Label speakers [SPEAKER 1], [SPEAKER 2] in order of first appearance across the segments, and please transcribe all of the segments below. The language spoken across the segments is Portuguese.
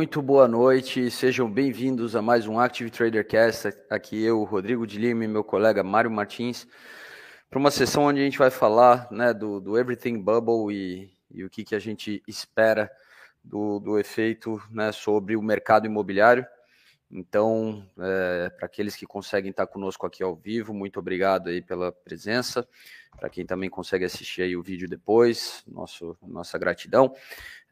[SPEAKER 1] Muito boa noite, sejam bem-vindos a mais um Active Trader Cast. Aqui eu, Rodrigo de Lima e meu colega Mário Martins, para uma sessão onde a gente vai falar né, do, do Everything Bubble e, e, o que, que a gente espera do, do efeito né, sobre o mercado imobiliário. Então, é, para aqueles que conseguem estar conosco aqui ao vivo, muito obrigado aí pela presença. Para quem também consegue assistir aí o vídeo depois, nosso, nossa gratidão.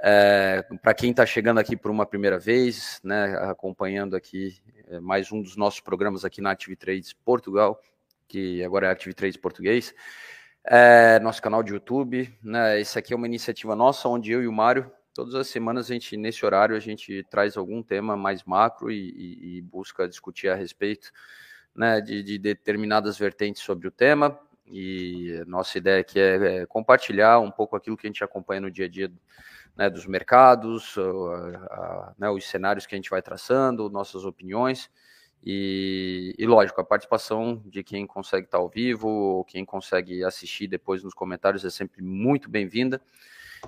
[SPEAKER 1] É, para quem está chegando aqui por uma primeira vez, né, acompanhando aqui é, mais um dos nossos programas aqui na Active Trades Portugal, que agora é Active Trades Português, é, nosso canal de YouTube. Né, esse aqui é uma iniciativa nossa, onde eu e o Mário todas as semanas a gente nesse horário a gente traz algum tema mais macro e, e, e busca discutir a respeito né, de, de, determinadas vertentes sobre o tema e nossa ideia aqui é, é, compartilhar um pouco aquilo que a gente acompanha no dia a dia né, dos mercados, a, a, né, os cenários que a gente vai traçando, nossas opiniões e, e, lógico, a participação de quem consegue estar ao vivo ou quem consegue assistir depois nos comentários é sempre muito bem-vinda.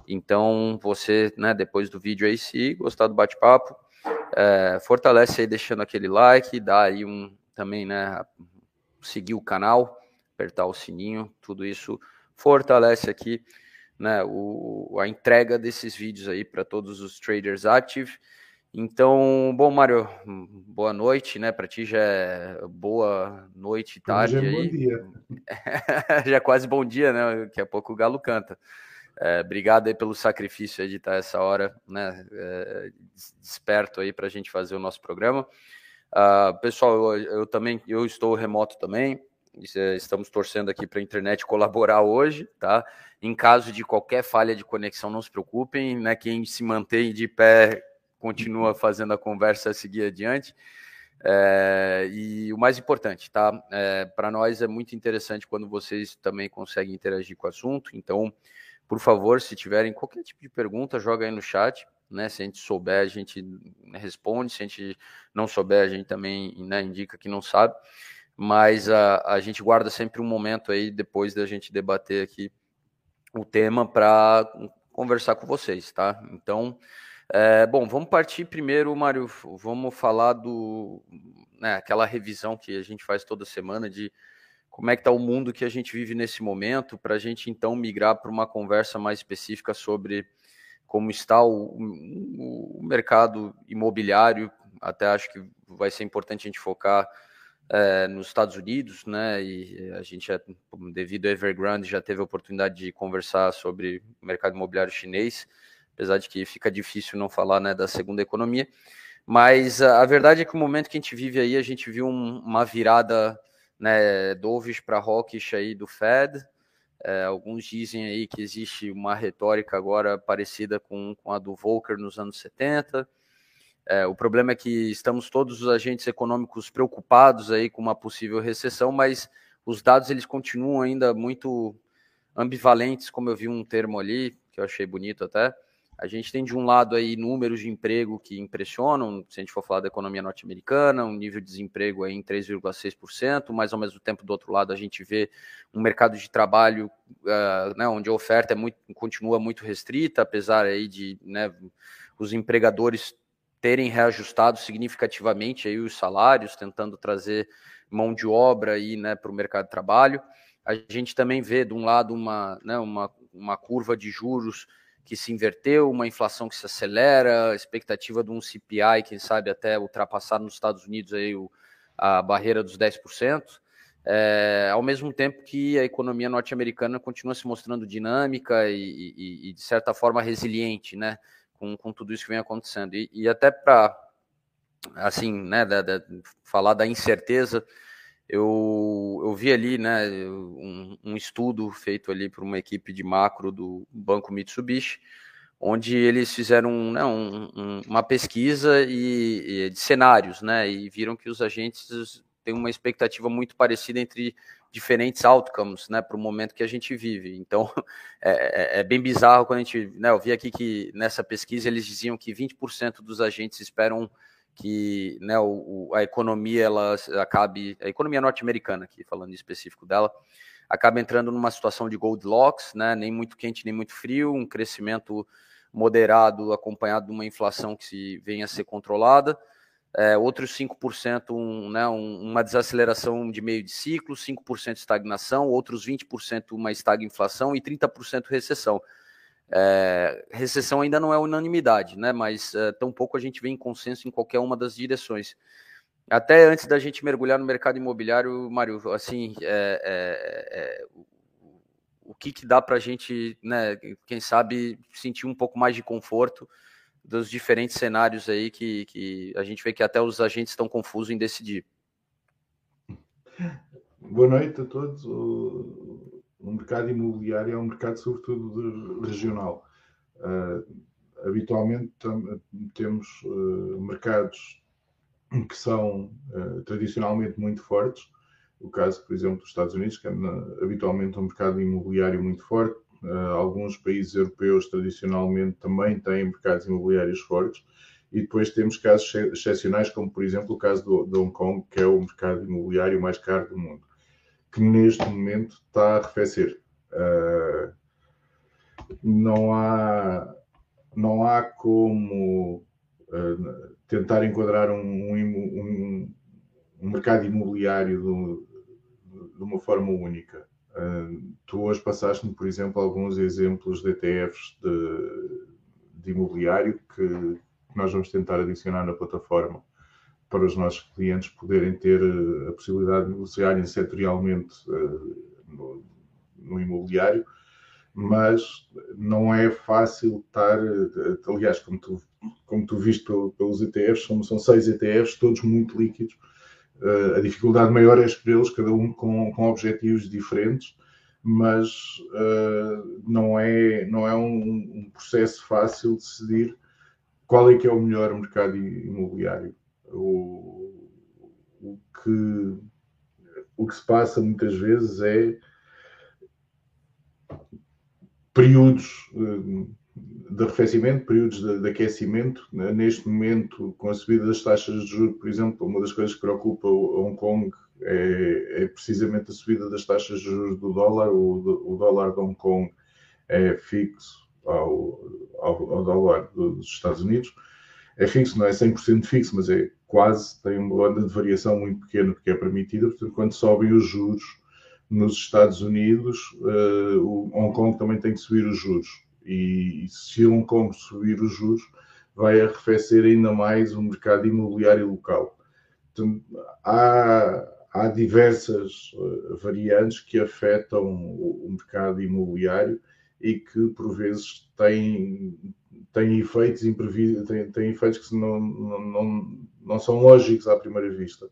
[SPEAKER 1] Então, você, né, depois do vídeo aí, se gostar do bate-papo, é, fortalece aí deixando aquele like, dá aí um também, né, seguir o canal, apertar o sininho, tudo isso fortalece aqui, né, o, a entrega desses vídeos aí para todos os traders active. Então, bom, Mário, boa noite, né? Para ti já é boa noite, tarde já é. Bom dia. já é quase bom dia, né? Daqui a pouco o galo canta. É, obrigado aí pelo sacrifício de estar essa hora, né, é, desperto aí para a gente fazer o nosso programa. Uh, pessoal, eu, eu, também, eu estou remoto também, estamos torcendo aqui para a internet colaborar hoje, tá? Em caso de qualquer falha de conexão, não se preocupem, né? Quem se mantém de pé continua fazendo a conversa seguir adiante. É, e o mais importante, tá? É, para nós é muito interessante quando vocês também conseguem interagir com o assunto, então por favor, se tiverem qualquer tipo de pergunta, joga aí no chat. Né, se a gente souber, a gente responde. Se a gente não souber, a gente também né, indica que não sabe. Mas a, a gente guarda sempre um momento aí depois da gente debater aqui o tema para conversar com vocês, tá? Então, é, bom, vamos partir primeiro, Mário. Vamos falar do né, aquela revisão que a gente faz toda semana de como é que está o mundo que a gente vive nesse momento, para a gente então migrar para uma conversa mais específica sobre como está o, o, mercado imobiliário. Até acho que vai ser importante a gente focar é, nos Estados Unidos, né? E a gente, já, devido a Evergrande, já teve a oportunidade de conversar sobre o mercado imobiliário chinês, apesar de que fica difícil não falar né, da segunda economia. Mas a, a verdade é que o momento que a gente vive aí, a gente viu um, uma virada né, Doves para Rockish aí do Fed. É, alguns dizem aí que existe uma retórica agora parecida com, com a do Volcker nos anos 70. É, o problema é que estamos todos os agentes econômicos preocupados aí com uma possível recessão, mas os dados eles continuam ainda muito ambivalentes, como eu vi um termo ali, que eu achei bonito até, a gente tem de um lado aí números de emprego que impressionam, se a gente for falar da economia norte-americana, um nível de desemprego aí em 3,6%, mas ao mesmo tempo do outro lado a gente vê um mercado de trabalho uh, né, onde a oferta é muito, continua muito restrita, apesar aí de né, os empregadores terem reajustado significativamente aí os salários, tentando trazer mão de obra aí né, para o mercado de trabalho. A gente também vê de um lado uma, né, uma, uma curva de juros que se inverteu, uma inflação que se acelera, expectativa de um CPI, quem sabe até ultrapassar nos Estados Unidos aí o, a barreira dos 10%, é, ao mesmo tempo que a economia norte-americana continua se mostrando dinâmica e, e, e, de certa forma resiliente, né, com, com tudo isso que vem acontecendo. E, e até para, assim, né, da, da, falar da incerteza, eu, eu vi ali né, um, um estudo feito ali por uma equipe de macro do Banco Mitsubishi, onde eles fizeram né, um, uma pesquisa e, e, de cenários, né, e viram que os agentes têm uma expectativa muito parecida entre diferentes outcomes, né, para o momento que a gente vive. Então, é, é, é, bem bizarro quando a gente, né, eu vi aqui que nessa pesquisa eles diziam que 20% dos agentes esperam que né, o, a economia ela acabe, a economia norte-americana, aqui falando em específico dela, acaba entrando numa situação de Goldilocks, né, nem muito quente nem muito frio, um crescimento moderado, acompanhado de uma inflação que se venha a ser controlada. É, outros 5%, um, né, um, uma desaceleração de meio de ciclo, 5% estagnação, outros 20% uma estagflação e 30% recessão. É, recessão ainda não é unanimidade, né, mas é, tampouco a gente vê em consenso em qualquer uma das direções. Até antes da gente mergulhar no mercado imobiliário, Mário, assim, é, o que, que dá para a gente, né, quem sabe, sentir um pouco mais de conforto dos diferentes cenários aí que, que a gente vê que até os agentes estão confusos em decidir.
[SPEAKER 2] Boa noite a todos. O mercado imobiliário é um mercado, sobretudo, regional. Uh, habitualmente temos uh, mercados que são uh, tradicionalmente muito fortes. O caso, por exemplo, dos Estados Unidos, que é habitualmente um mercado imobiliário muito forte, alguns países europeus tradicionalmente também têm mercados imobiliários fortes. E depois temos casos excepcionais, como por exemplo o caso de Hong Kong, que é o mercado imobiliário mais caro do mundo, que neste momento está a arrefecer. Uh, não há, não há como uh, tentar enquadrar um, um, um mercado imobiliário do, de uma forma única. Uh, tu hoje passaste-me, por exemplo, alguns exemplos de ETFs de, de imobiliário que nós vamos tentar adicionar na plataforma para os nossos clientes poderem ter a possibilidade de negociarem setorialmente uh, no, no, imobiliário, mas não é fácil estar, aliás, como tu, como tu viste pelos ETFs, são, são seis ETFs, todos muito líquidos, a dificuldade maior é escolhê-los, cada um com, com objetivos diferentes, mas não é, não é um, um, processo fácil de decidir qual é que é o melhor mercado imobiliário. O, o, que, o que se passa muitas vezes é períodos uh, de arrefecimento, períodos de, de, aquecimento. Neste momento, com a subida das taxas de juros, por exemplo, uma das coisas que preocupa Hong Kong é, é precisamente a subida das taxas de juros do dólar. O, o dólar de Hong Kong é fixo ao, ao, ao, dólar dos Estados Unidos. É fixo, não é 100% fixo, mas é quase, tem uma banda de variação muito pequena porque é permitida. Portanto, quando sobem os juros nos Estados Unidos, uh, o Hong Kong também tem que subir os juros e, se Hong Kong subir os juros, vai arrefecer ainda mais o mercado imobiliário local. Então, há, há diversas uh, variantes que afetam o, mercado imobiliário e que, por vezes, têm, têm efeitos imprevisíveis, têm, têm efeitos que não, não, não, são lógicos à primeira vista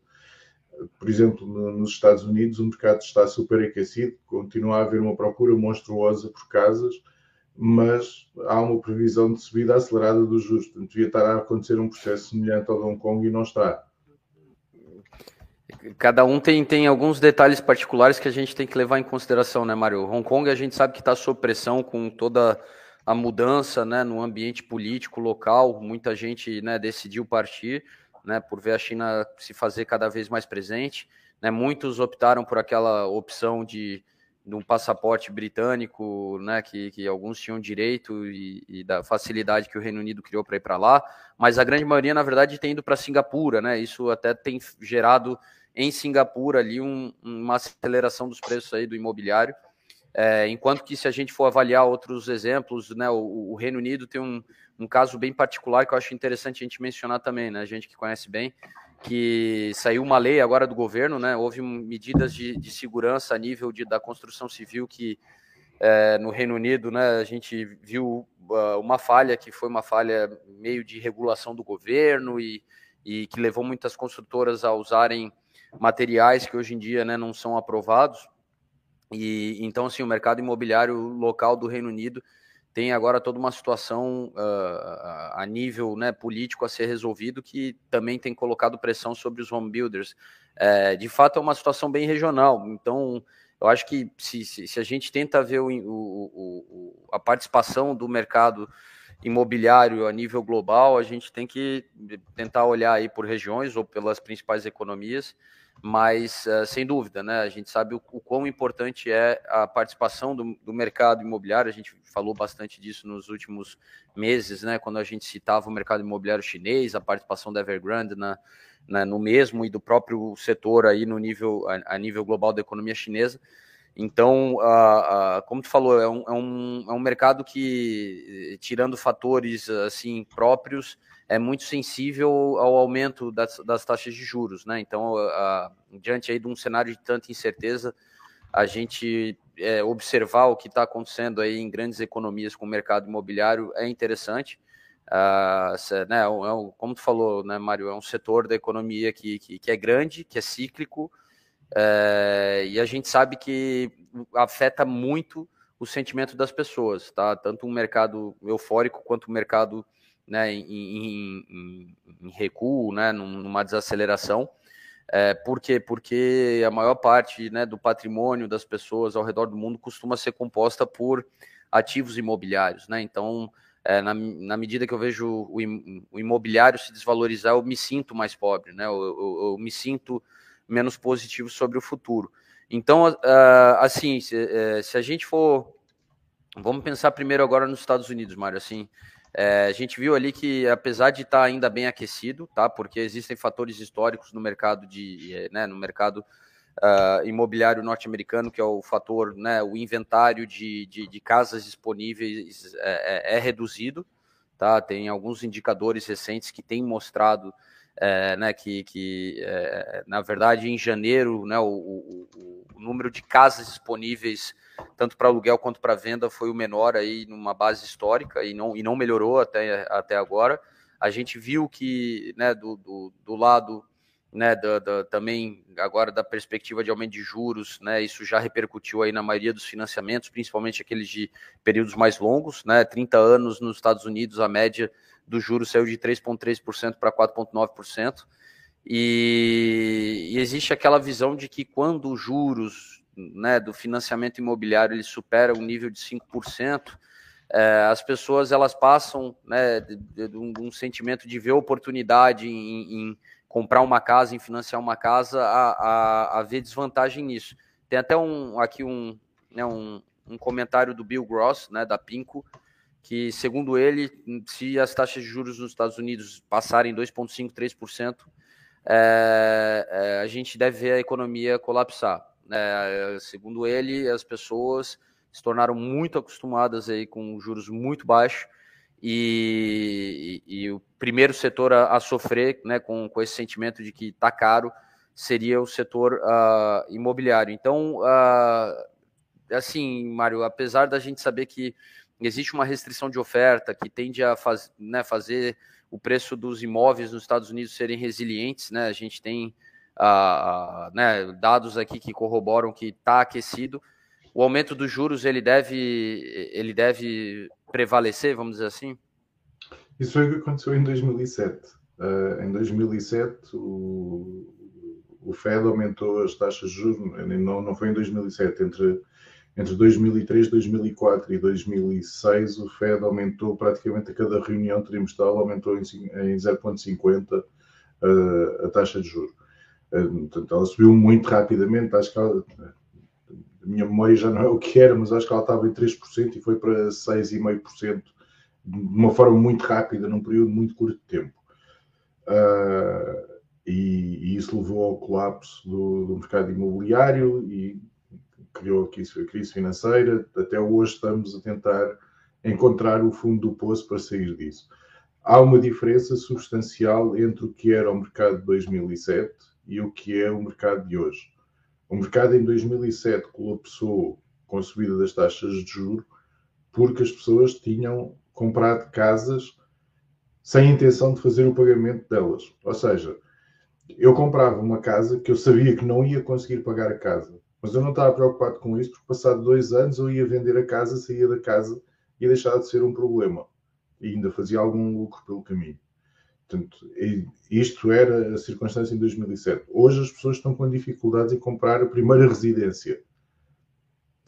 [SPEAKER 2] por exemplo, nos Estados Unidos, o mercado está super aquecido, continua a haver uma procura monstruosa por casas, mas há uma previsão de subida acelerada dos juros. Portanto, devia estar a acontecer um processo semelhante ao de Hong Kong e não está.
[SPEAKER 1] Cada um tem, tem alguns detalhes particulares que a gente tem que levar em consideração, né, Mário? Hong Kong a gente sabe que está sob pressão com toda a mudança né, no ambiente político local. Muita gente né, decidiu partir né, por ver a China se fazer cada vez mais presente. Né, muitos optaram por aquela opção de de um passaporte britânico, né, que, que alguns tinham direito e, e da facilidade que o Reino Unido criou para ir para lá, mas a grande maioria, na verdade, tem ido para Singapura, né? Isso até tem gerado em Singapura ali um, uma aceleração dos preços aí do imobiliário. É, enquanto que se a gente for avaliar outros exemplos, né, o, o Reino Unido tem um, um caso bem particular que eu acho interessante a gente mencionar também, né? A gente que conhece bem, que saiu uma lei agora do governo, né? Houve medidas de, de segurança a nível de, da construção civil que é, no Reino Unido, né? A gente viu uh, uma falha que foi uma falha meio de regulação do governo e, e que levou muitas construtoras a usarem materiais que hoje em dia, né, não são aprovados. E então, assim, o mercado imobiliário local do Reino Unido tem agora toda uma situação uh, a nível né, político a ser resolvido que também tem colocado pressão sobre os home builders. É, de fato, é uma situação bem regional. Então, eu acho que se, se, se a gente tenta ver o, o, o, a participação do mercado imobiliário a nível global, a gente tem que tentar olhar aí por regiões ou pelas principais economias mas uh, sem dúvida, né? A gente sabe o, quão importante é a participação do, do, mercado imobiliário. A gente falou bastante disso nos últimos meses, né? Quando a gente citava o mercado imobiliário chinês, a participação da Evergrande na, na no mesmo e do próprio setor aí no nível a, a nível global da economia chinesa. Então, como tu falou, é um, é, um, é um mercado que, tirando fatores assim próprios, é muito sensível ao aumento das, das taxas de juros, né? Então, uh, diante aí de um cenário de tanta incerteza, a gente é, observar o que está acontecendo aí em grandes economias com o mercado imobiliário é interessante. Uh, né, é um, como tu falou, né, Mário, é um setor da economia que, que, que é grande, que é cíclico, é, e a gente sabe que afeta muito o sentimento das pessoas, tá? Tanto um mercado eufórico quanto um mercado né, em, em, em, recuo, né, numa desaceleração. É, por quê? Porque a maior parte né, do patrimônio das pessoas ao redor do mundo costuma ser composta por ativos imobiliários. Né? Então, é, na, na, medida que eu vejo o, o, imobiliário se desvalorizar, eu me sinto mais pobre, né? eu, eu, eu me sinto menos positivo sobre o futuro. Então, assim, se, uh, se, a gente for. Vamos pensar primeiro agora nos Estados Unidos, Mário. Assim, é, a gente viu ali que, apesar de estar ainda bem aquecido, tá? Porque existem fatores históricos no mercado de, eh, né, no mercado uh, imobiliário norte-americano, que é o fator, né, o inventário de, de, de casas disponíveis é, é, é, reduzido, tá? Tem alguns indicadores recentes que têm mostrado, é, né, que, que é, na verdade, em janeiro, né, o, o, o número de casas disponíveis tanto para aluguel quanto para venda, foi o menor aí numa base histórica e não, e não melhorou até, até agora. A gente viu que né, do, do, do lado né, da, da, também agora da perspectiva de aumento de juros, né, isso já repercutiu aí na maioria dos financiamentos, principalmente aqueles de períodos mais longos, né, 30 anos nos Estados Unidos, a média do juros saiu de 3,3% para 4,9%, e, e existe aquela visão de que quando os juros né, do financiamento imobiliário ele supera um nível de 5%, é, as pessoas elas passam né, de, de, de, um, um, sentimento de ver oportunidade em, em, comprar uma casa, em financiar uma casa, a, a, a, ver desvantagem nisso. Tem até um aqui um, né, um, um comentário do Bill Gross, né, da Pinco, que segundo ele, se as taxas de juros nos Estados Unidos passarem 2,5%, 3%, é, é, a gente deve ver a economia colapsar. É, segundo ele, as pessoas se tornaram muito acostumadas aí com juros muito baixos e, e, e o primeiro setor a, a, sofrer né, com, com esse sentimento de que está caro seria o setor uh, imobiliário. Então, uh, assim, Mário, apesar da gente saber que existe uma restrição de oferta que tende a faz, né, fazer o preço dos imóveis nos Estados Unidos serem resilientes, né? A gente tem uh, né, dados aqui que corroboram que está aquecido. O aumento dos juros ele deve, ele deve prevalecer, vamos dizer assim?
[SPEAKER 2] Isso foi o que aconteceu em 2007. Uh, ah, em 2007, o, o Fed aumentou as taxas de juros, não, não foi em 2007, entre, entre 2003, 2004 e 2006, o Fed aumentou praticamente a cada reunião trimestral, aumentou em, em 0,50 uh, ah, a taxa de juros. Eh, portanto, ela subiu muito rapidamente. Acho que ela, a minha memória já não é o que era, mas acho que ela estava em 3% e foi para 6,5% de uma forma muito rápida, num período muito curto de tempo. Uh, e, e, isso levou ao colapso do, do, mercado imobiliário e criou aqui a crise financeira. Até hoje estamos a tentar encontrar o fundo do poço para sair disso. Há uma diferença substancial entre o que era o mercado de 2007 e o que é o mercado de hoje. O mercado em 2007 colapsou com a subida das taxas de juros porque as pessoas tinham comprado casas sem intenção de fazer o pagamento delas. Ou seja, eu comprava uma casa que eu sabia que não ia conseguir pagar a casa, mas eu não estava preocupado com isso porque passado dois anos eu ia vender a casa, saía da casa e ia deixar de ser um problema e ainda fazia algum lucro pelo caminho. Portanto, isto era a circunstância em 2007. Hoje as pessoas estão com dificuldades em comprar a primeira residência.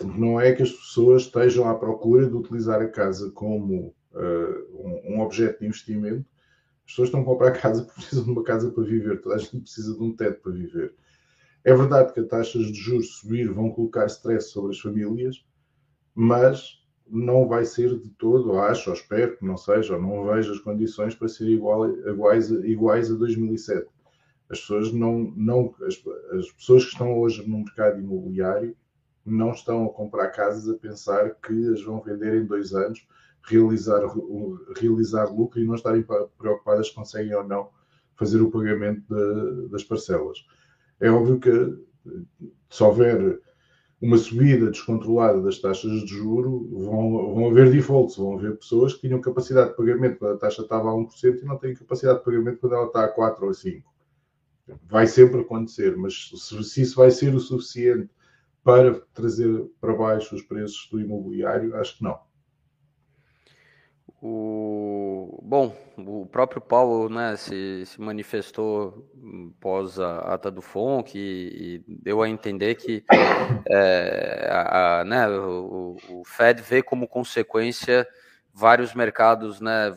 [SPEAKER 2] Não é que as pessoas estejam à procura de utilizar a casa como uh, um, um, objeto de investimento. As pessoas estão a comprar a casa porque precisam de uma casa para viver. Toda a gente precisa de um teto para viver. É verdade que as taxas de juros subir vão colocar stress sobre as famílias, mas não vai ser de todo, acho, ou espero que não seja, ou não vejo as condições para ser igual, iguais, iguais a 2007. As pessoas não, não as, as pessoas que estão hoje no mercado imobiliário não estão a comprar casas a pensar que as vão vender em dois anos, realizar, realizar lucro e não estarem preocupadas se conseguem ou não fazer o pagamento de, das parcelas. É óbvio que se houver uma subida descontrolada das taxas de juro, vão, vão haver defaults, vão haver pessoas que tinham capacidade de pagamento quando a taxa estava a 1% e não têm capacidade de pagamento quando ela está a 4 ou a 5. Vai sempre acontecer, mas se, se isso vai ser o suficiente para trazer para baixo os preços do imobiliário, acho que não.
[SPEAKER 1] O, bom, o próprio Paulo né, se, se manifestou pós a ata do FONC e, e deu a entender que é, a, a, né, o, o, Fed vê como consequência vários mercados né,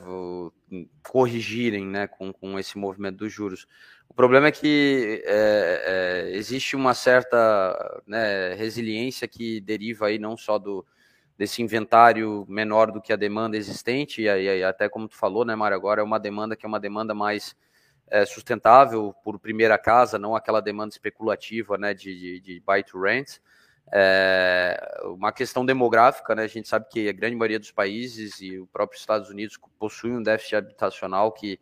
[SPEAKER 1] corrigirem né, com, com esse movimento dos juros. O problema é que é, é, existe uma certa né, resiliência que deriva aí não só do, desse inventário menor do que a demanda existente, e, aí, até como tu falou, né, Mário, agora é uma demanda que é uma demanda mais é, sustentável por primeira casa, não aquela demanda especulativa né, de, de, de buy to rent. É uma questão demográfica, né? A gente sabe que a grande maioria dos países e o próprio Estados Unidos possuem um déficit habitacional que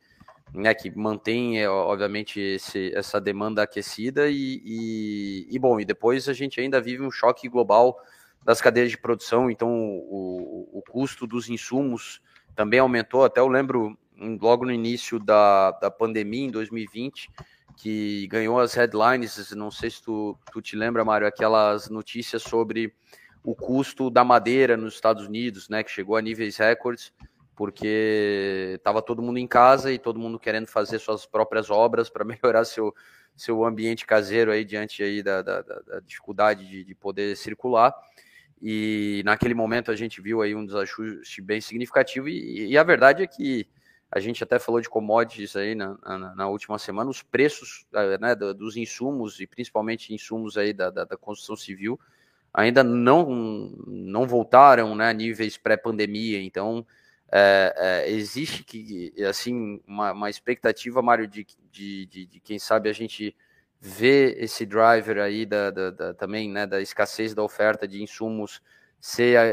[SPEAKER 1] né, que mantém, é, obviamente, esse, essa demanda aquecida e, e, e, bom, e depois a gente ainda vive um choque global das cadeias de produção, então o, o custo dos insumos também aumentou, até eu lembro logo no início da, da pandemia, em 2020, que ganhou as headlines, não sei se tu, tu te lembra, Mário, aquelas notícias sobre o custo da madeira nos Estados Unidos, né, que chegou a níveis recordes, porque estava todo mundo em casa e todo mundo querendo fazer suas próprias obras para melhorar seu, seu ambiente caseiro aí diante aí da, da, da dificuldade de, de, poder circular. E naquele momento a gente viu aí um desajuste bem significativo e, e a verdade é que a gente até falou de commodities aí na, na, na última semana, os preços eh, né, dos insumos e principalmente insumos aí da, da, da construção civil ainda não, não voltaram né, a níveis pré-pandemia, então é, é, existe que assim uma, uma expectativa, Mário, de, de, de, de, quem sabe a gente vê esse driver aí da, da, da, também né, da escassez da oferta de insumos ser, é,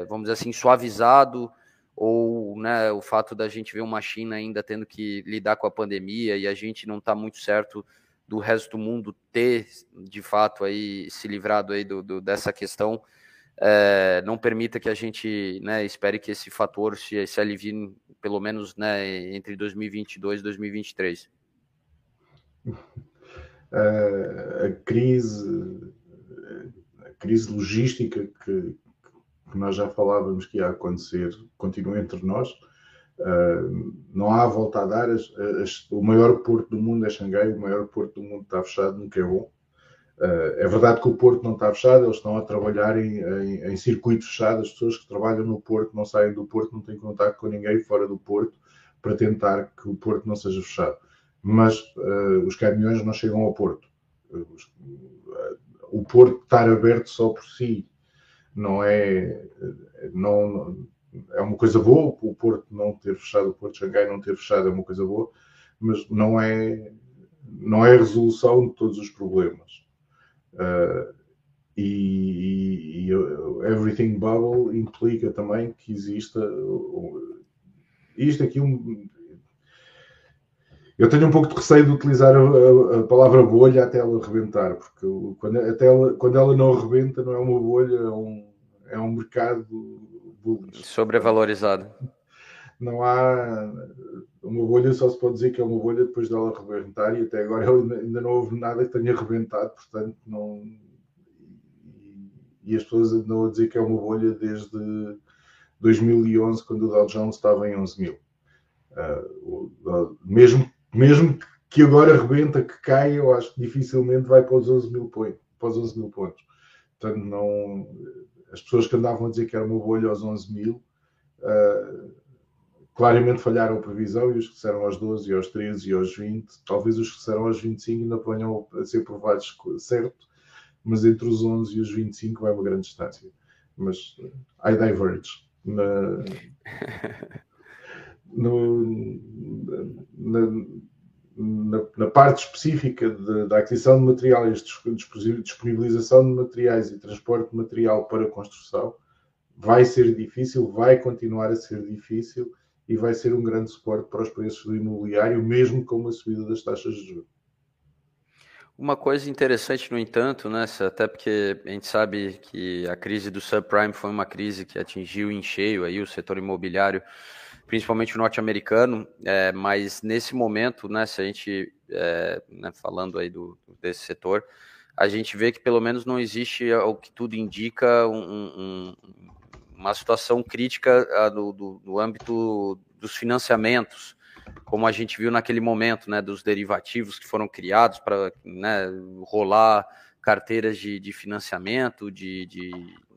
[SPEAKER 1] é, vamos dizer assim, suavizado ou né, o fato da gente ver uma China ainda tendo que lidar com a pandemia e a gente não está muito certo do resto do mundo ter de fato aí se livrado aí do, do dessa questão é, não permita que a gente né, espere que esse fator se, se alivie, pelo menos né, entre 2022 e 2023.
[SPEAKER 2] A crise, a crise logística que, que, nós já falávamos que ia acontecer continua entre nós. Uh, não há volta a dar. As, as, o maior porto do mundo é Xangai, o maior porto do mundo está fechado, nunca é bom. Uh, é verdade que o Porto não está fechado, eles estão a trabalhar em, em, em circuito fechado. As pessoas que trabalham no Porto não saem do Porto, não têm contato com ninguém fora do Porto para tentar que o Porto não seja fechado. Mas uh, os caminhões não chegam ao Porto. Uh, o Porto estar aberto só por si não é, não, é uma coisa boa. O Porto não ter fechado, o Porto de Xangai não ter fechado é uma coisa boa, mas não é, não é a resolução de todos os problemas. Uh, e, e, Everything Bubble implica também que exista isto aqui um eu tenho um pouco de receio de utilizar a, a, a palavra bolha até ela rebentar, porque quando, até ela, quando ela não rebenta não é uma bolha, é um, é um mercado
[SPEAKER 1] bullish. Sobrevalorizado.
[SPEAKER 2] Não há uma bolha, só se pode dizer que é uma bolha depois dela rebentar, e até agora ainda não houve nada que tenha rebentado, portanto não e as pessoas andam a dizer que é uma bolha desde 2011, quando o Dow Jones estava em 11 mil. Uh, mesmo, mesmo que agora rebenta, que caia, eu acho que dificilmente vai para os 11 mil, pontos, para os 11 mil pontos. Portanto, não, as pessoas que andavam a dizer que era uma bolha aos 11 mil uh, claramente falharam a previsão e os que disseram aos 12 e aos 13 e aos 20, talvez os que disseram aos 25 ainda venham a ser provados certo, mas entre os 11 e os 25 vai uma grande distância. Mas I diverge. Na, no, na, na, na, parte específica da aquisição de materiais, disponibilização de materiais e transporte de material para construção, vai ser difícil, vai continuar a ser difícil e vai ser um grande suporte para os preços do imobiliário, mesmo com a subida das taxas de juros.
[SPEAKER 1] Uma coisa interessante, no entanto, né, até porque a gente sabe que a crise do subprime foi uma crise que atingiu em cheio aí o setor imobiliário, principalmente o norte-americano, é, mas nesse momento, né, se a gente, é, né, falando aí do, desse setor, a gente vê que pelo menos não existe, o que tudo indica, um, um, uma situação crítica uh, do, do, do âmbito dos financiamentos, como a gente viu naquele momento, né, dos derivativos que foram criados para né, rolar carteiras de, de financiamento de, de,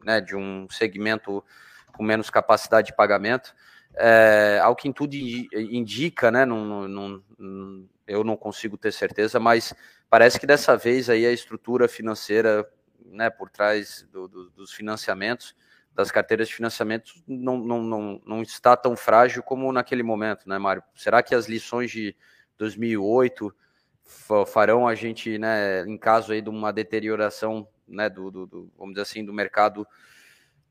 [SPEAKER 1] né, de um segmento com menos capacidade de pagamento. É, ao que tudo indica, né, não, não, não, eu não consigo ter certeza, mas parece que dessa vez aí a estrutura financeira né, por trás do, do, dos financiamentos das carteiras de financiamento não, não, não, não está tão frágil como naquele momento, né, Mário? Será que as lições de 2008 farão a gente, né, em caso aí de uma deterioração, né, do, do, do vamos dizer assim, do mercado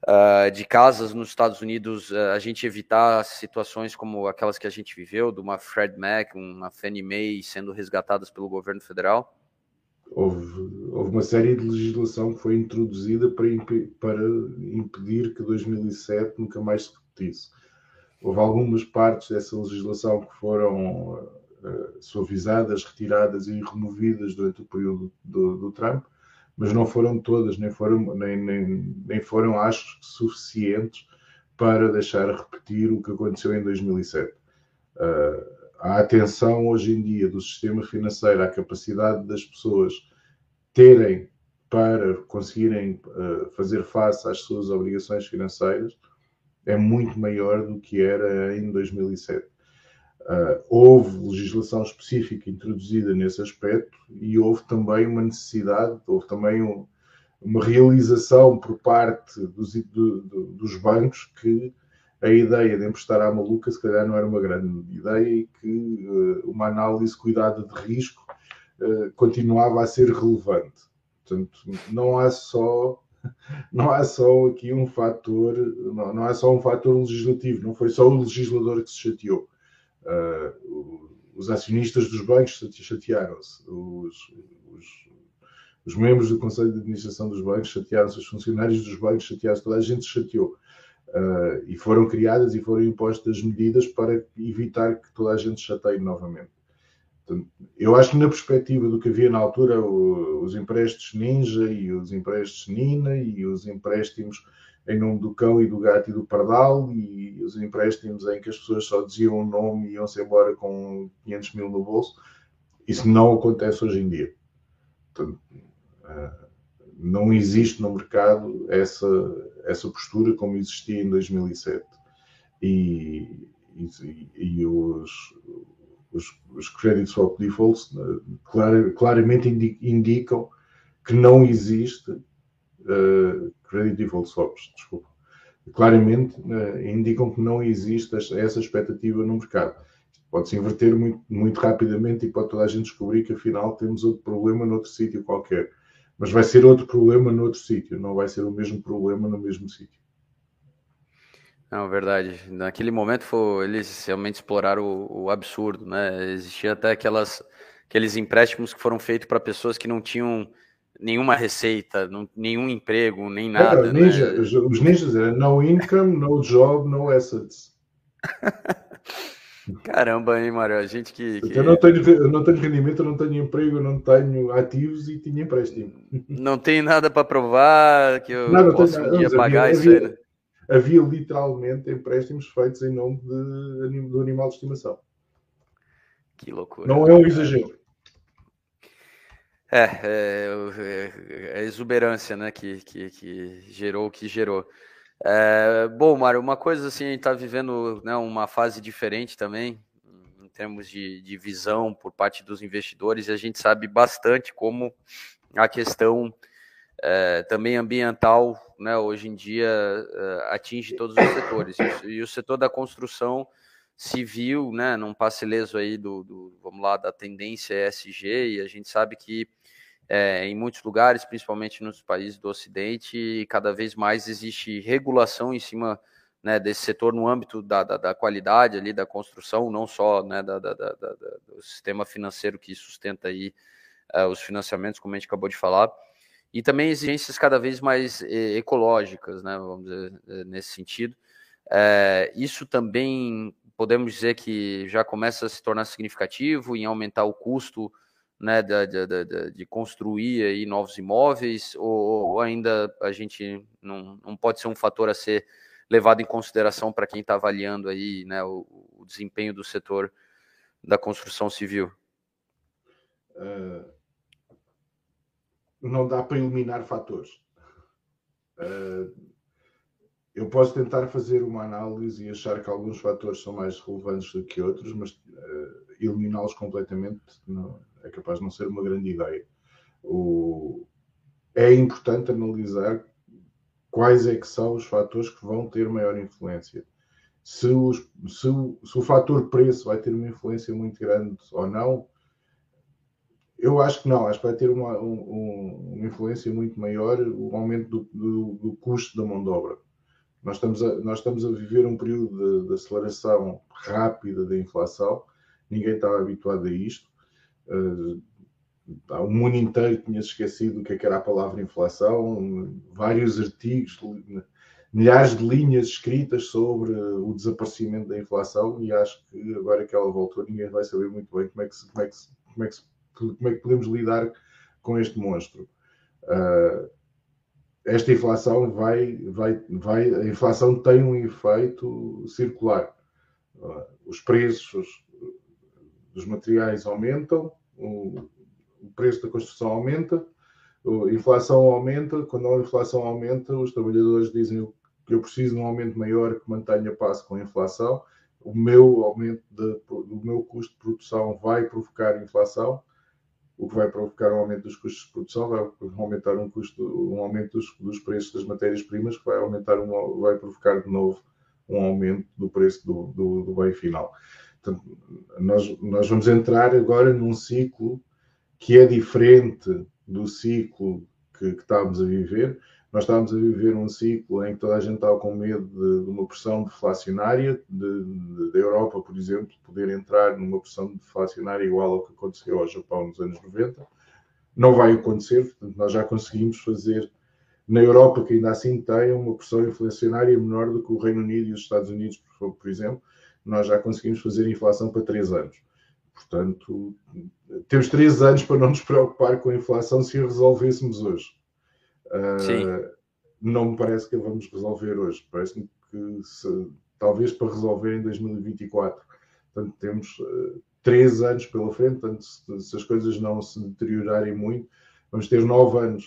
[SPEAKER 1] uh, de casas nos Estados Unidos, uh, a gente evitar situações como aquelas que a gente viveu, de uma Fred Mac, uma Fannie Mae sendo resgatadas pelo governo federal?
[SPEAKER 2] houve, houve uma série de legislação que foi introduzida para, imp para impedir que 2007 nunca mais se repetisse. Houve algumas partes dessa legislação que foram uh, suavizadas, retiradas e removidas durante o período do, do Trump, mas não foram todas, nem foram, nem, nem, nem foram acho, suficientes para deixar repetir o que aconteceu em 2007. Uh, a atenção hoje em dia do sistema financeiro à capacidade das pessoas terem para conseguirem uh, fazer face às suas obrigações financeiras é muito maior do que era em 2007. Uh, houve legislação específica introduzida nesse aspecto e houve também uma necessidade, houve também um, uma realização por parte dos, do, do, dos bancos que a ideia de emprestar à maluca se calhar não era uma grande ideia e que uh, uma análise cuidada de risco uh, continuava a ser relevante. Portanto, não há só não há só aqui um fator, não, não há só um fator legislativo, não foi só o legislador que se chateou. Uh, os acionistas dos bancos chatearam-se, os, os, os, membros do Conselho de Administração dos bancos chatearam-se, os funcionários dos bancos chatearam-se, toda a gente chateou. Uh, e foram criadas e foram impostas medidas para evitar que toda a gente chateie novamente. Eu acho que na perspectiva do que havia na altura, o, os empréstimos Ninja e os empréstimos Nina e os empréstimos em nome do cão e do gato e do pardal e os empréstimos em que as pessoas só diziam o nome e iam-se embora com 500 mil no bolso, isso não acontece hoje em dia. Portanto, uh, não existe no mercado essa, essa postura como existia em 2007. E, e, e os, os, os credit swap defaults clar, claramente indicam que não existe uh, credit default swaps, desculpa. Claramente uh, indicam que não existe essa expectativa no mercado. Pode-se inverter muito, muito rapidamente e pode toda a gente descobrir que afinal temos outro problema noutro sítio qualquer mas vai ser outro problema noutro sítio, não vai ser o mesmo problema no mesmo sítio.
[SPEAKER 1] Não, verdade. Naquele momento foi, eles realmente exploraram o, o absurdo, né? Existia até aquelas, aqueles empréstimos que foram feitos para pessoas que não tinham nenhuma receita, não, nenhum emprego, nem nada. É,
[SPEAKER 2] ninja, né? Os ninjas eram no income, no job, no assets.
[SPEAKER 1] Caramba, hein, Mário? A gente que. que...
[SPEAKER 2] Eu, não tenho, eu não tenho rendimento, eu não tenho emprego, eu não tenho ativos e tinha empréstimo.
[SPEAKER 1] Não tem nada para provar que eu não, posso um dia pagar havia, isso
[SPEAKER 2] havia, aí, né? havia literalmente empréstimos feitos em nome de, do animal de estimação.
[SPEAKER 1] Que loucura.
[SPEAKER 2] Não é um exagero.
[SPEAKER 1] É, é, é, é a exuberância né, que, que, que gerou o que gerou. É, bom, Mário, uma coisa assim, a gente está vivendo né, uma fase diferente também, em termos de, de visão por parte dos investidores, e a gente sabe bastante como a questão é, também ambiental, né, hoje em dia, é, atinge todos os setores. E o setor da construção civil, né, num passe leso aí do, do, vamos lá, da tendência ESG, e a gente sabe que é, em muitos lugares, principalmente nos países do Ocidente, cada vez mais existe regulação em cima né, desse setor no âmbito da, da, da, qualidade ali da construção, não só né, da, do sistema financeiro que sustenta aí uh, os financiamentos, como a gente acabou de falar, e também exigências cada vez mais eh, ecológicas, né, vamos dizer, eh, nesse sentido. É, isso também podemos dizer que já começa a se tornar significativo em aumentar o custo né, de, de, de, de construir aí novos imóveis, ou, ou, ainda a gente não, não pode ser um fator a ser levado em consideração para quem está avaliando aí né, o, o, desempenho do setor da construção civil?
[SPEAKER 2] Uh, não dá para eliminar fatores. Uh, eu posso tentar fazer uma análise e achar que alguns fatores são mais relevantes do que outros, mas uh, eliminá-los completamente não, é capaz de não ser uma grande ideia. O, é importante analisar quais é que são os fatores que vão ter maior influência. Se, os, se, se o fator preço vai ter uma influência muito grande ou não, eu acho que não, acho que vai ter uma, um, uma influência muito maior o aumento do, do, do, custo da mão de obra. Nós estamos a, nós estamos a viver um período de, de aceleração rápida da inflação, ninguém estava habituado a isto. Uh, o mundo inteiro tinha esquecido o que, é que era a palavra inflação, vários artigos, milhares de linhas escritas sobre o desaparecimento da inflação e acho que agora que ela voltou ninguém vai saber muito bem como é que, se, como é que, se, como é que, se, como é que podemos lidar com este monstro. Uh, esta inflação vai, vai, vai, a inflação tem um efeito circular. Uh, os preços dos materiais aumentam, o preço da construção aumenta, a inflação aumenta. Quando a inflação aumenta, os trabalhadores dizem que eu preciso de um aumento maior que mantenha passo com a inflação. O meu aumento de, do meu custo de produção vai provocar inflação, o que vai provocar um aumento dos custos de produção, vai aumentar um custo, um aumento dos, dos preços das matérias-primas, que vai aumentar, um, vai provocar de novo um aumento do preço do, do, do bem final. Portanto, nós, nós vamos entrar agora num ciclo que é diferente do ciclo que, que estávamos a viver. Nós estávamos a viver um ciclo em que toda a gente estava com medo de, de uma pressão deflacionária, da Europa, por exemplo, poder entrar numa pressão deflacionária igual ao que aconteceu ao Japão nos anos 90. Não vai acontecer, portanto, nós já conseguimos fazer na Europa, que ainda assim tem uma pressão inflacionária menor do que o Reino Unido e os Estados Unidos, por, por exemplo, nós já conseguimos fazer inflação para três anos. Portanto, temos três anos para não nos preocupar com a inflação se a resolvêssemos hoje. Uh, não me parece que a vamos resolver hoje. Parece-me que se, talvez para resolver em 2024. Portanto, temos uh, três anos pela frente. Portanto, se, se, as coisas não se deteriorarem muito, vamos ter nove anos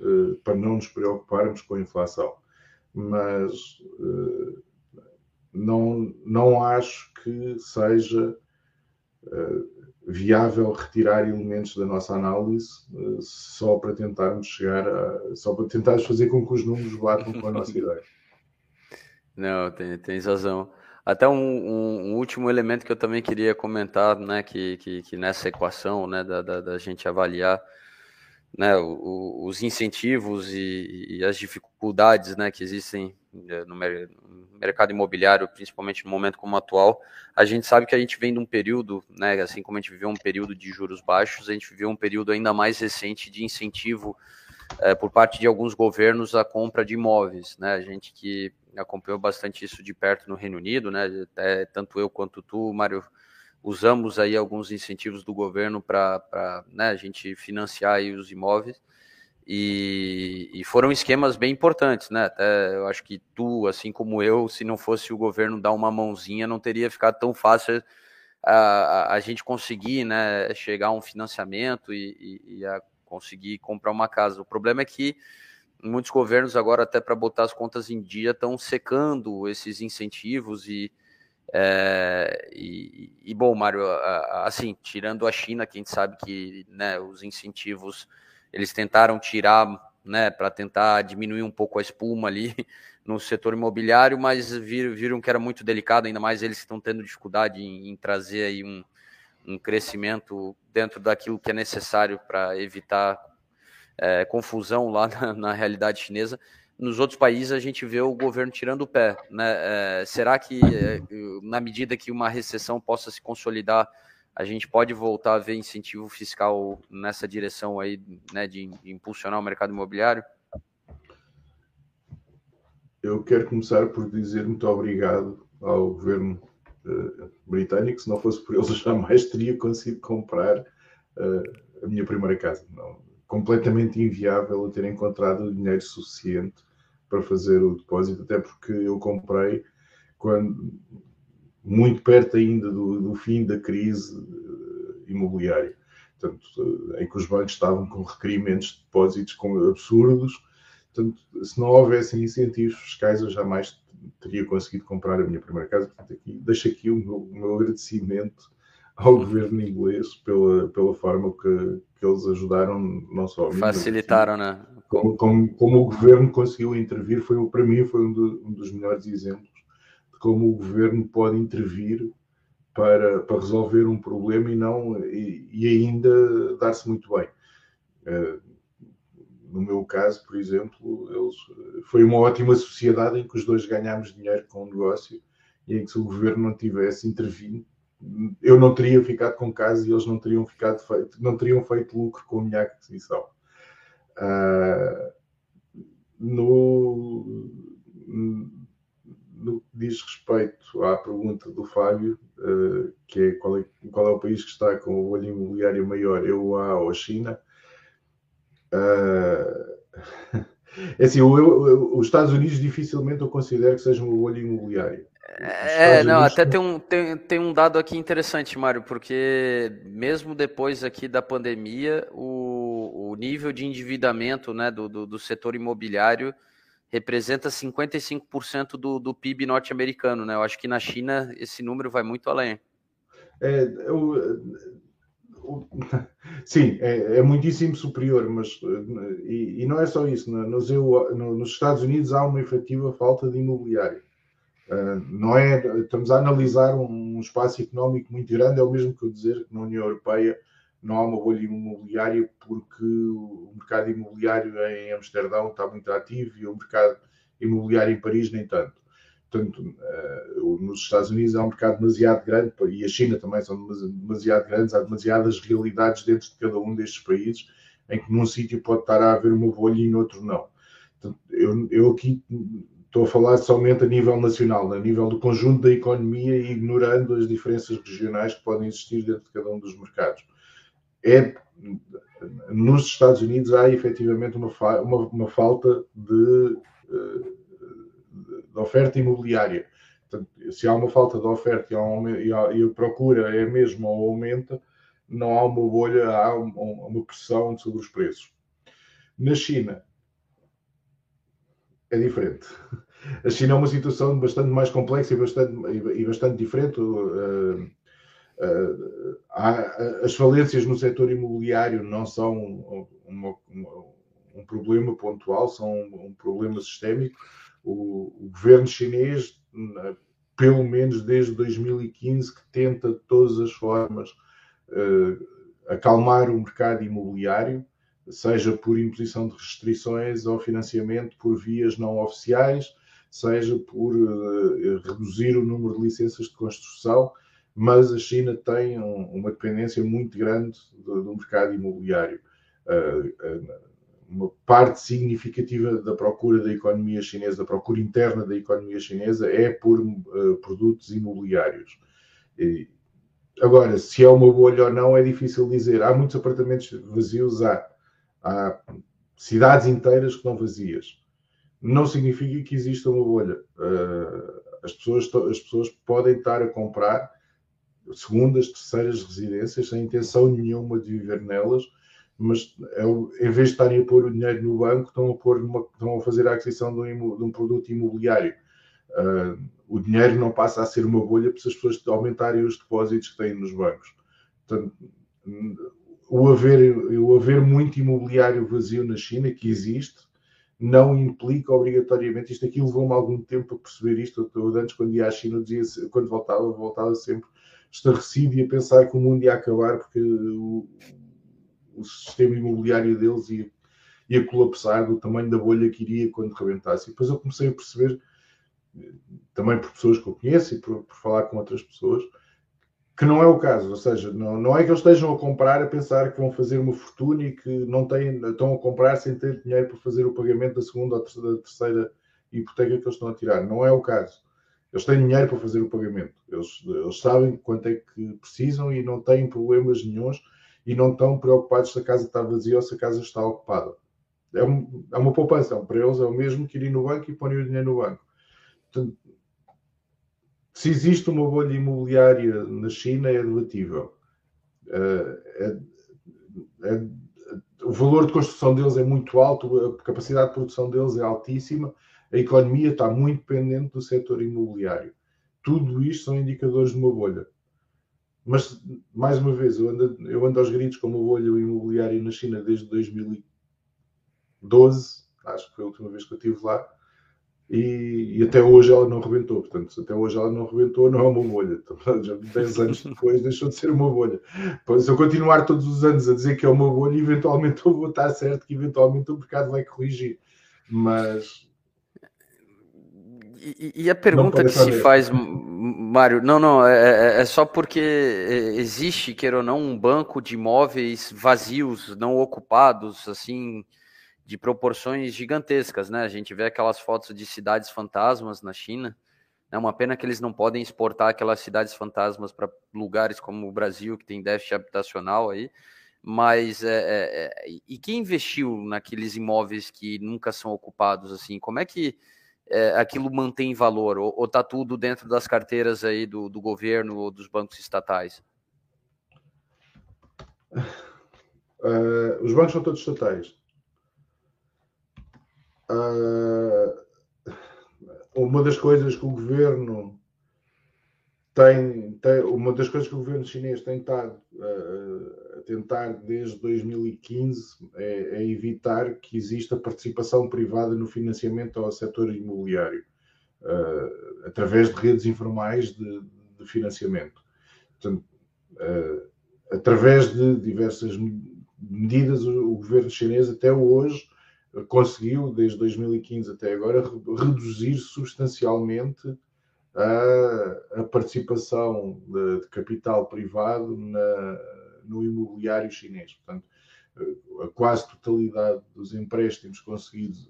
[SPEAKER 2] uh, para não nos preocuparmos com a inflação. Mas não, não acho que seja viável retirar elementos da nossa análise uh, só para tentarmos chegar a, só para tentarmos fazer com que os números batam com a nossa ideia.
[SPEAKER 1] Não, tem, tens razão. Até um, um, um, último elemento que eu também queria comentar, né, que, que, que nessa equação, né, da, da, da gente avaliar né, o, os incentivos e, e, as dificuldades né, que existem eh, no, mercado imobiliário, principalmente no momento como atual, a gente sabe que a gente vem de um período, né, assim como a gente viveu um período de juros baixos, a gente viveu um período ainda mais recente de incentivo é, por parte de alguns governos à compra de imóveis, né, a gente que acompanhou bastante isso de perto no Reino Unido, né, até tanto eu quanto tu, Mário, usamos aí alguns incentivos do governo para né, a gente financiar aí os imóveis, e, e, foram esquemas bem importantes, né? Até eu acho que tu, assim como eu, se não fosse o governo dar uma mãozinha, não teria ficado tão fácil a, a, a gente conseguir, né, chegar a um financiamento e, e, e, a conseguir comprar uma casa. O problema é que muitos governos agora, até para botar as contas em dia, estão secando esses incentivos e, é, e, e, bom, Mário, assim, tirando a China, que a gente sabe que né, os incentivos eles tentaram tirar né, para tentar diminuir um pouco a espuma ali no setor imobiliário, mas viram, viram que era muito delicado, ainda mais eles estão tendo dificuldade em, em trazer aí um, um crescimento dentro daquilo que é necessário para evitar é, confusão lá na, na, realidade chinesa. Nos outros países a gente vê o governo tirando o pé. Né? É, será que, é, na medida que uma recessão possa se consolidar, a gente pode voltar a ver incentivo fiscal nessa direção aí, né, de, impulsionar o mercado imobiliário?
[SPEAKER 2] Eu quero começar por dizer muito obrigado ao governo uh, britânico. Se não fosse por eles, jamais teria conseguido comprar uh, a minha primeira casa. Não, completamente inviável eu ter encontrado dinheiro suficiente para fazer o depósito, até porque eu comprei quando muito perto ainda do, do fim da crise eh, imobiliária, Portanto, eh, em que os bancos estavam com requerimentos de depósitos absurdos. Portanto, se não houvessem incentivos fiscais, eu jamais teria conseguido comprar a minha primeira casa. Portanto, aqui, deixo aqui o meu, o meu agradecimento ao governo inglês pela, pela forma que, que eles ajudaram, não só a
[SPEAKER 1] mim, Facilitaram,
[SPEAKER 2] mas, né? Como, como, como, o governo conseguiu intervir, foi, para mim foi um, do, um dos melhores exemplos como o governo pode intervir para, para resolver um problema e não e, e ainda dar-se muito bem. Uh, no meu caso, por exemplo, eles, foi uma ótima sociedade em que os dois ganhámos dinheiro com o negócio e em que se o governo não tivesse intervindo, eu não teria ficado com casa e eles não teriam ficado feito, não teriam feito lucro com a minha aquisição. Uh, no, no que diz respeito à pergunta do Fábio, uh, que é qual, é qual, é o país que está com o olho imobiliário maior, eu a ou a China? Uh, é assim, eu, eu, os Estados Unidos dificilmente eu considero que sejam o olho imobiliário.
[SPEAKER 1] É, não, até tem um, tem, tem um dado aqui interessante, Mário, porque mesmo depois aqui da pandemia, o, o nível de endividamento né, do, do, do setor imobiliário representa 55% do, do PIB norte-americano, né? Eu acho que na China esse número vai muito além.
[SPEAKER 2] É, eu, eu, sim, é, é, muitíssimo superior, mas e, e, não é só isso. Né? Nos, eu, nos Estados Unidos há uma efetiva falta de imobiliário. Uh, não é, estamos a analisar um, espaço económico muito grande, é o mesmo que eu dizer que na União Europeia não há uma bolha imobiliária porque o mercado imobiliário em Amsterdão está muito ativo e o mercado imobiliário em Paris nem tanto. Portanto, uh, nos Estados Unidos há um mercado demasiado grande e a China também são demasiado grandes, há demasiadas realidades dentro de cada um destes países em que num sítio pode estar a haver uma bolha e no outro não. Portanto, eu, eu aqui estou a falar somente a nível nacional, a nível do conjunto da economia e ignorando as diferenças regionais que podem existir dentro de cada um dos mercados é nos Estados Unidos há efetivamente uma, uma, uma falta de, eh, de, oferta imobiliária. Portanto, se há uma falta de oferta e, e, há, e, a procura é mesmo ou aumenta, não há uma bolha, há uma pressão sobre os preços. Na China é diferente. A China é uma situação bastante mais complexa e bastante, e bastante diferente. Uh, Uh, há, as falências no setor imobiliário não são uma, uma, um problema pontual, são um, um problema sistémico. O, o, governo chinês, pelo menos desde 2015, que tenta de todas as formas uh, acalmar o mercado imobiliário, seja por imposição de restrições ao financiamento por vias não oficiais, seja por uh, reduzir o número de licenças de construção mas a China tem um, uma dependência muito grande do, do mercado imobiliário. Uh, uma parte significativa da procura da economia chinesa, da procura interna da economia chinesa, é por produtos imobiliários. E, agora, se é uma bolha ou não, é difícil dizer. Há muitos apartamentos vazios, há, há cidades inteiras que estão vazias. Não significa que exista uma bolha. as, pessoas, as pessoas podem estar a comprar segundas, terceiras residências, sem intenção nenhuma de viver nelas, mas é, em vez de estarem a pôr o dinheiro no banco, estão a, pôr estão a fazer a aquisição de um, de um produto imobiliário. Uh, o dinheiro não passa a ser uma bolha para as pessoas aumentarem os depósitos que têm nos bancos. Portanto, o haver, o haver muito imobiliário vazio na China, que existe, não implica obrigatoriamente, isto aqui levou-me algum tempo a perceber isto, eu, antes quando ia à China, dizia, quando voltava, voltava sempre estarrecido e a pensar que o mundo ia acabar porque o, o sistema imobiliário deles ia, ia colapsar do tamanho da bolha que iria quando rebentasse. E depois eu comecei a perceber também por pessoas que eu conheço e por, por, falar com outras pessoas, que não é o caso. Ou seja, não, não é que eles estejam a comprar a pensar que vão fazer uma fortuna e que não têm, estão a comprar sem ter dinheiro para fazer o pagamento da segunda ou terceira, da terceira hipoteca que eles estão a tirar. Não é o caso. Eles têm dinheiro para fazer o pagamento. Eles, eles sabem quanto é que precisam e não têm problemas nenhums e não estão preocupados se a casa está vazia ou se a casa está ocupada. É, um, é uma poupança. Para eles é o mesmo que ir no banco e pôr o dinheiro no banco. Portanto, se existe uma bolha imobiliária na China, é debatível. Eh, é, é, o valor de construção deles é muito alto, a capacidade de produção deles é altíssima, a economia está muito dependente do setor imobiliário. Tudo isto são indicadores de uma bolha. Mas, mais uma vez, eu ando, eu ando aos gritos com uma bolha imobiliária na China desde 2012, acho que foi a última vez que eu estive lá, e, e, até hoje ela não rebentou. Portanto, se até hoje ela não rebentou, não é uma bolha. Então, já 10 anos depois deixou de ser uma bolha. Se eu continuar todos os anos a dizer que é uma bolha, eventualmente eu vou estar certo que eventualmente o mercado vai corrigir. Mas.
[SPEAKER 1] E, e a pergunta que se faz, Mário, não, não, é, é, é só porque existe, queira ou não, um banco de imóveis vazios, não ocupados, assim, de proporções gigantescas, né? A gente vê aquelas fotos de cidades fantasmas na China. É uma pena que eles não podem exportar aquelas cidades fantasmas para lugares como o Brasil, que tem déficit habitacional aí. Mas é, é, é, e quem investiu naqueles imóveis que nunca são ocupados assim? Como é que é, aquilo mantém valor? Ou, ou tá tudo dentro das carteiras aí do, do governo ou dos bancos estatais?
[SPEAKER 2] Uh, os bancos são todos estatais. Uh, uma das coisas que o governo tem, tem, uma das coisas que o governo chinês tem estado uh, a tentar desde 2015 é, é, evitar que exista participação privada no financiamento ao setor imobiliário uh, através de redes informais de, de financiamento. Portanto, uh, através de diversas medidas, o, o governo chinês até hoje conseguiu, desde 2015 até agora, reduzir substancialmente a, a participação de, de, capital privado na, no imobiliário chinês. Portanto, a quase totalidade dos empréstimos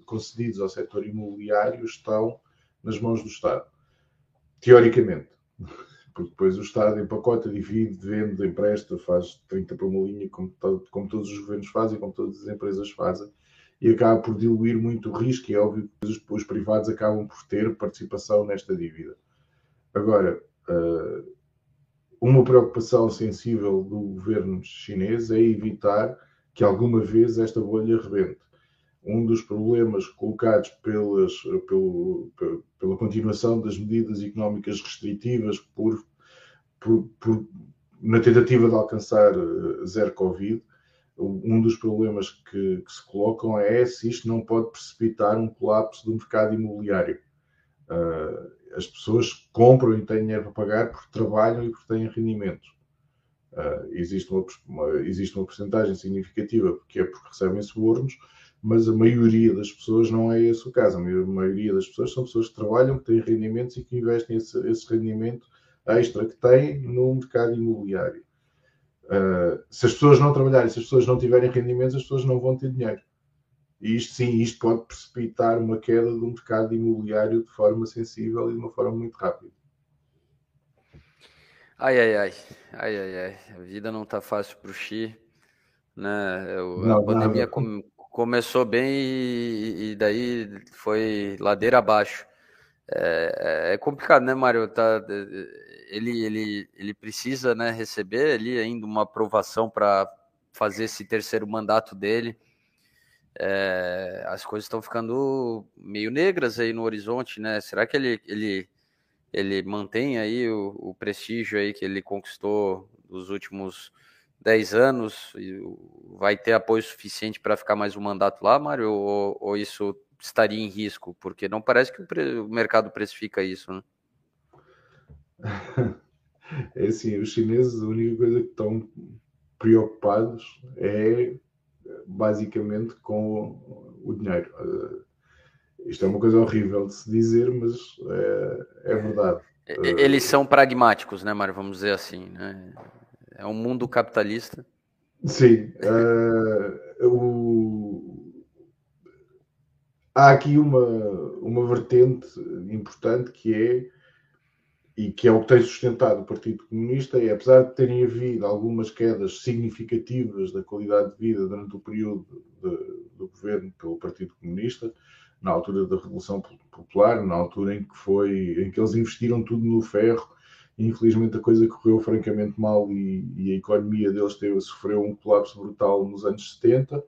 [SPEAKER 2] concedidos ao setor imobiliário estão nas mãos do Estado. Teoricamente. Porque depois o Estado empacota, divide, vende, empresta, faz 30 para uma linha, como, como todos os governos fazem, como todas as empresas fazem e acaba por diluir muito o risco, e é óbvio que os, os privados acabam por ter participação nesta dívida. Agora, uh, uma preocupação sensível do governo chinês é evitar que alguma vez esta bolha rebente. Um dos problemas colocados pelas, pelo, pela continuação das medidas económicas restritivas por, por, por, na tentativa de alcançar eh, zero Covid um dos problemas que, que, se colocam é se isto não pode precipitar um colapso do mercado imobiliário. Uh, as pessoas compram e têm dinheiro para pagar porque trabalham e porque têm rendimentos. Uh, existe, uma, uma, existe uma porcentagem significativa que é porque recebem subornos, mas a maioria das pessoas não é esse o caso. A maioria das pessoas são pessoas que trabalham, que têm rendimentos e que investem esse, esse rendimento extra que têm no mercado imobiliário. Uh, se as pessoas não trabalharem, se as pessoas não tiverem rendimentos, as pessoas não vão ter dinheiro. E isto sim, isto pode precipitar uma queda do mercado imobiliário de forma sensível e de uma forma muito rápida.
[SPEAKER 1] Ai, ai, ai, ai, ai, ai. A vida não está fácil para o Xi. Né? não, a pandemia com, começou bem e, e, daí foi ladeira abaixo. É, é, é complicado, né, Mário? Tá, ele, ele, ele precisa né, receber ali ainda uma aprovação para fazer esse terceiro mandato dele. É, as coisas estão ficando meio negras aí no horizonte, né? Será que ele, ele, ele mantém aí o, o prestígio aí que ele conquistou nos últimos 10 anos e vai ter apoio suficiente para ficar mais um mandato lá, Mário? Ou, ou, isso estaria em risco? Porque não parece que o, o mercado precifica isso, né?
[SPEAKER 2] É assim, os chineses, a única coisa que estão preocupados é basicamente com o dinheiro. Uh, isto é uma coisa horrível de se dizer, mas é, é verdade.
[SPEAKER 1] Eles são pragmáticos, né, Mário? Vamos dizer assim, né? É um mundo capitalista.
[SPEAKER 2] Sim. Uh, o... Há aqui uma, uma vertente importante que é, e que é o que tem sustentado o Partido Comunista, é apesar de terem havido algumas quedas significativas da qualidade de vida durante o período do governo pelo Partido Comunista, na altura da Revolução Popular, na altura em que foi em que eles investiram tudo no ferro Infelizmente a coisa correu francamente mal e, e a economia deles teve, sofreu um colapso brutal nos anos 70. Uh,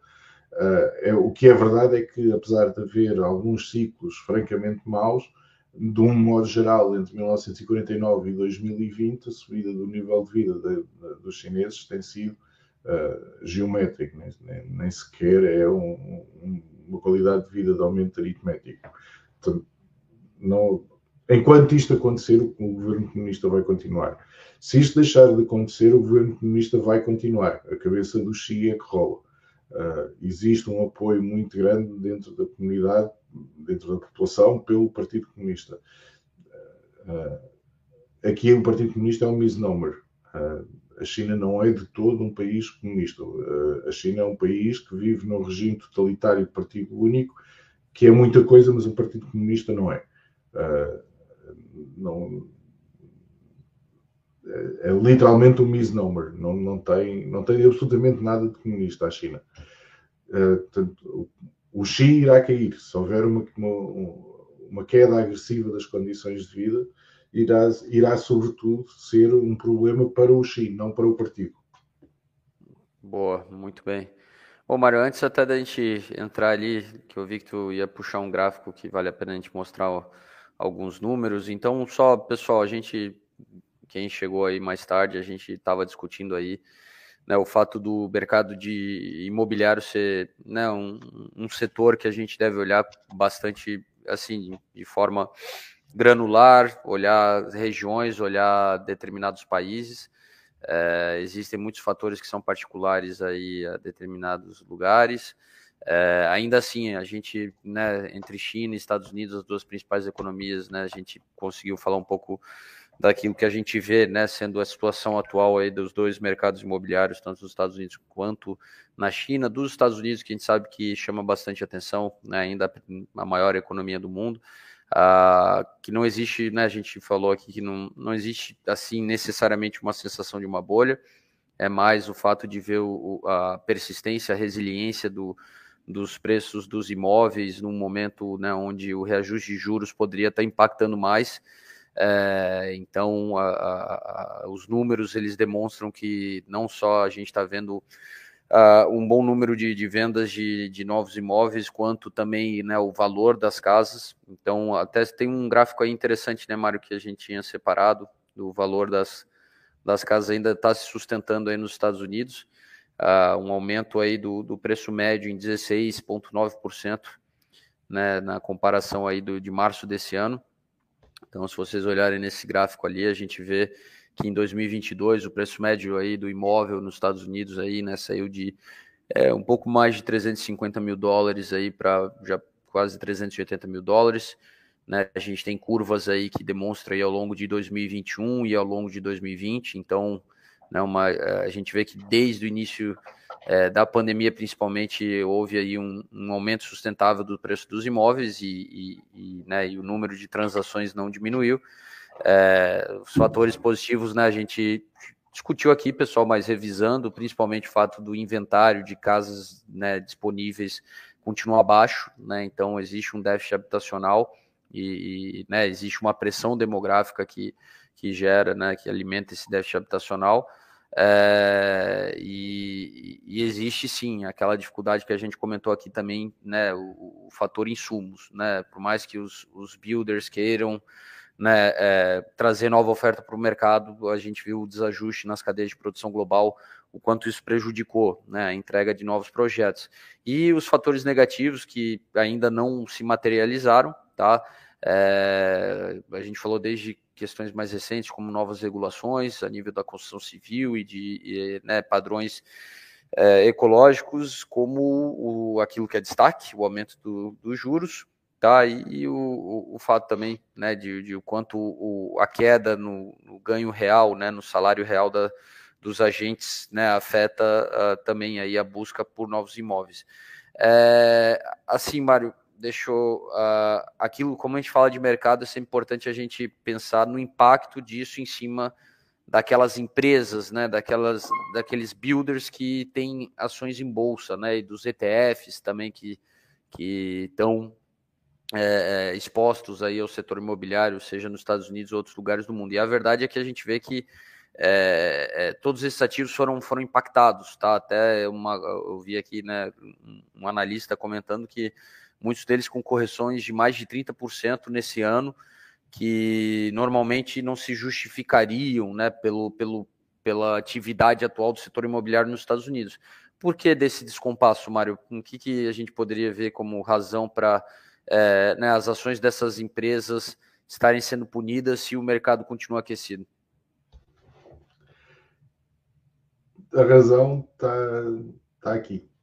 [SPEAKER 2] eh, é, o que é verdade é que, apesar de haver alguns ciclos francamente maus, de um modo geral, entre 1949 e 2020, a subida do nível de vida de, de, dos chineses tem sido uh, geométrica, nem, nem, nem, sequer é um, um, uma qualidade de vida de aumento aritmético. Portanto, não, Enquanto isto acontecer, o governo comunista vai continuar. Se isto deixar de acontecer, o governo comunista vai continuar. A cabeça do Xi é que rola. Uh, existe um apoio muito grande dentro da comunidade, dentro da população, pelo Partido Comunista. Uh, aqui o Partido Comunista é um misnomer. Uh, a China não é de todo um país comunista. a China é um país que vive num regime totalitário de partido único, que é muita coisa, mas o Partido Comunista não é. Não é, é, literalmente um misnomer, não, não, tem, não tem absolutamente nada de comunista a China. Uh, portanto, o Xi irá cair, se houver uma, uma, uma, queda agressiva das condições de vida, irá, irá sobretudo ser um problema para o Xi, não para o partido.
[SPEAKER 1] Boa, muito bem. Bom, Mário, antes até da gente entrar ali, que eu vi que tu ia puxar um gráfico que vale a pena a gente mostrar alguns números. Então, só, pessoal, a gente, quem chegou aí mais tarde, a gente estava discutindo aí né, o fato do mercado de imobiliário ser né, um, um setor que a gente deve olhar bastante, assim, de forma granular, olhar regiões, olhar determinados países. É, existem muitos fatores que são particulares aí a determinados lugares. É, ainda assim, a gente, né, entre China e Estados Unidos, as duas principais economias, né, a gente conseguiu falar um pouco daquilo que a gente vê, né, sendo a situação atual aí dos dois mercados imobiliários, tanto nos Estados Unidos quanto na China. Dos Estados Unidos, que a gente sabe que chama bastante atenção, né, ainda a maior economia do mundo, uh, que não existe, né, a gente falou aqui que não, não existe, assim, necessariamente uma sensação de uma bolha, é mais o fato de ver o, a persistência, a resiliência do, dos preços dos imóveis num momento né, onde o reajuste de juros poderia estar impactando mais. É, então, a, a, os números eles demonstram que não só a gente está vendo uh, um bom número de, de vendas de, de, novos imóveis, quanto também né, o valor das casas. Então, até tem um gráfico aí interessante, né, Mário, que a gente tinha separado do valor das, das casas ainda está se sustentando aí nos Estados Unidos uh, um aumento aí do, do preço médio em 16,9%, né, na comparação aí do, de março desse ano. Então, se vocês olharem nesse gráfico ali, a gente vê que em 2022 o preço médio aí do imóvel nos Estados Unidos aí, né, saiu de é, um pouco mais de 350 mil dólares aí para já quase 380 mil dólares. Né? A gente tem curvas aí que demonstram aí ao longo de 2021 e ao longo de 2020. Então, né, uma, eh, a gente vê que desde o início é, da pandemia, principalmente, houve aí um, um, aumento sustentável do preço dos imóveis e, e, e, né, e o número de transações não diminuiu. É, os fatores positivos, né, a gente discutiu aqui, pessoal, mas revisando, principalmente o fato do inventário de casas né, disponíveis continuar baixo, né, então existe um déficit habitacional e, e né, existe uma pressão demográfica que, que gera, né, que alimenta esse déficit habitacional. É, e, e, existe sim aquela dificuldade que a gente comentou aqui também, né, o, o fator insumos, né, por mais que os, os builders queiram né, é, trazer nova oferta para o mercado, a gente viu o desajuste nas cadeias de produção global, o quanto isso prejudicou né, a entrega de novos projetos. E os fatores negativos que ainda não se materializaram, tá? É, a gente falou desde questões mais recentes, como novas regulações a nível da construção civil e de e, né, padrões é, ecológicos, como o, aquilo que é destaque, o aumento do, dos juros, tá? E, e o, o, o, fato também, né, de, de o quanto o, a queda no, no, ganho real, né, no salário real da, dos agentes, né, afeta uh, também aí a busca por novos imóveis. É, assim, Mário, deixou uh, aquilo, como a gente fala de mercado, é sempre importante a gente pensar no impacto disso em cima daquelas empresas, né, daquelas, daqueles builders que têm ações em bolsa, né, e dos ETFs também que que estão é, é, expostos aí ao setor imobiliário, seja nos Estados Unidos ou outros lugares do mundo. E a verdade é que a gente vê que é, é, todos esses ativos foram, foram impactados, tá? Até uma, eu vi aqui, né, um analista comentando que muitos deles com correções de mais de 30% nesse ano, que normalmente não se justificariam né, pelo, pelo, pela atividade atual do setor imobiliário nos Estados Unidos. Por que desse descompasso, Mário? O que, que a gente poderia ver como razão para é, né, as ações dessas empresas estarem sendo punidas se o mercado continua aquecido?
[SPEAKER 2] A razão está tá aqui.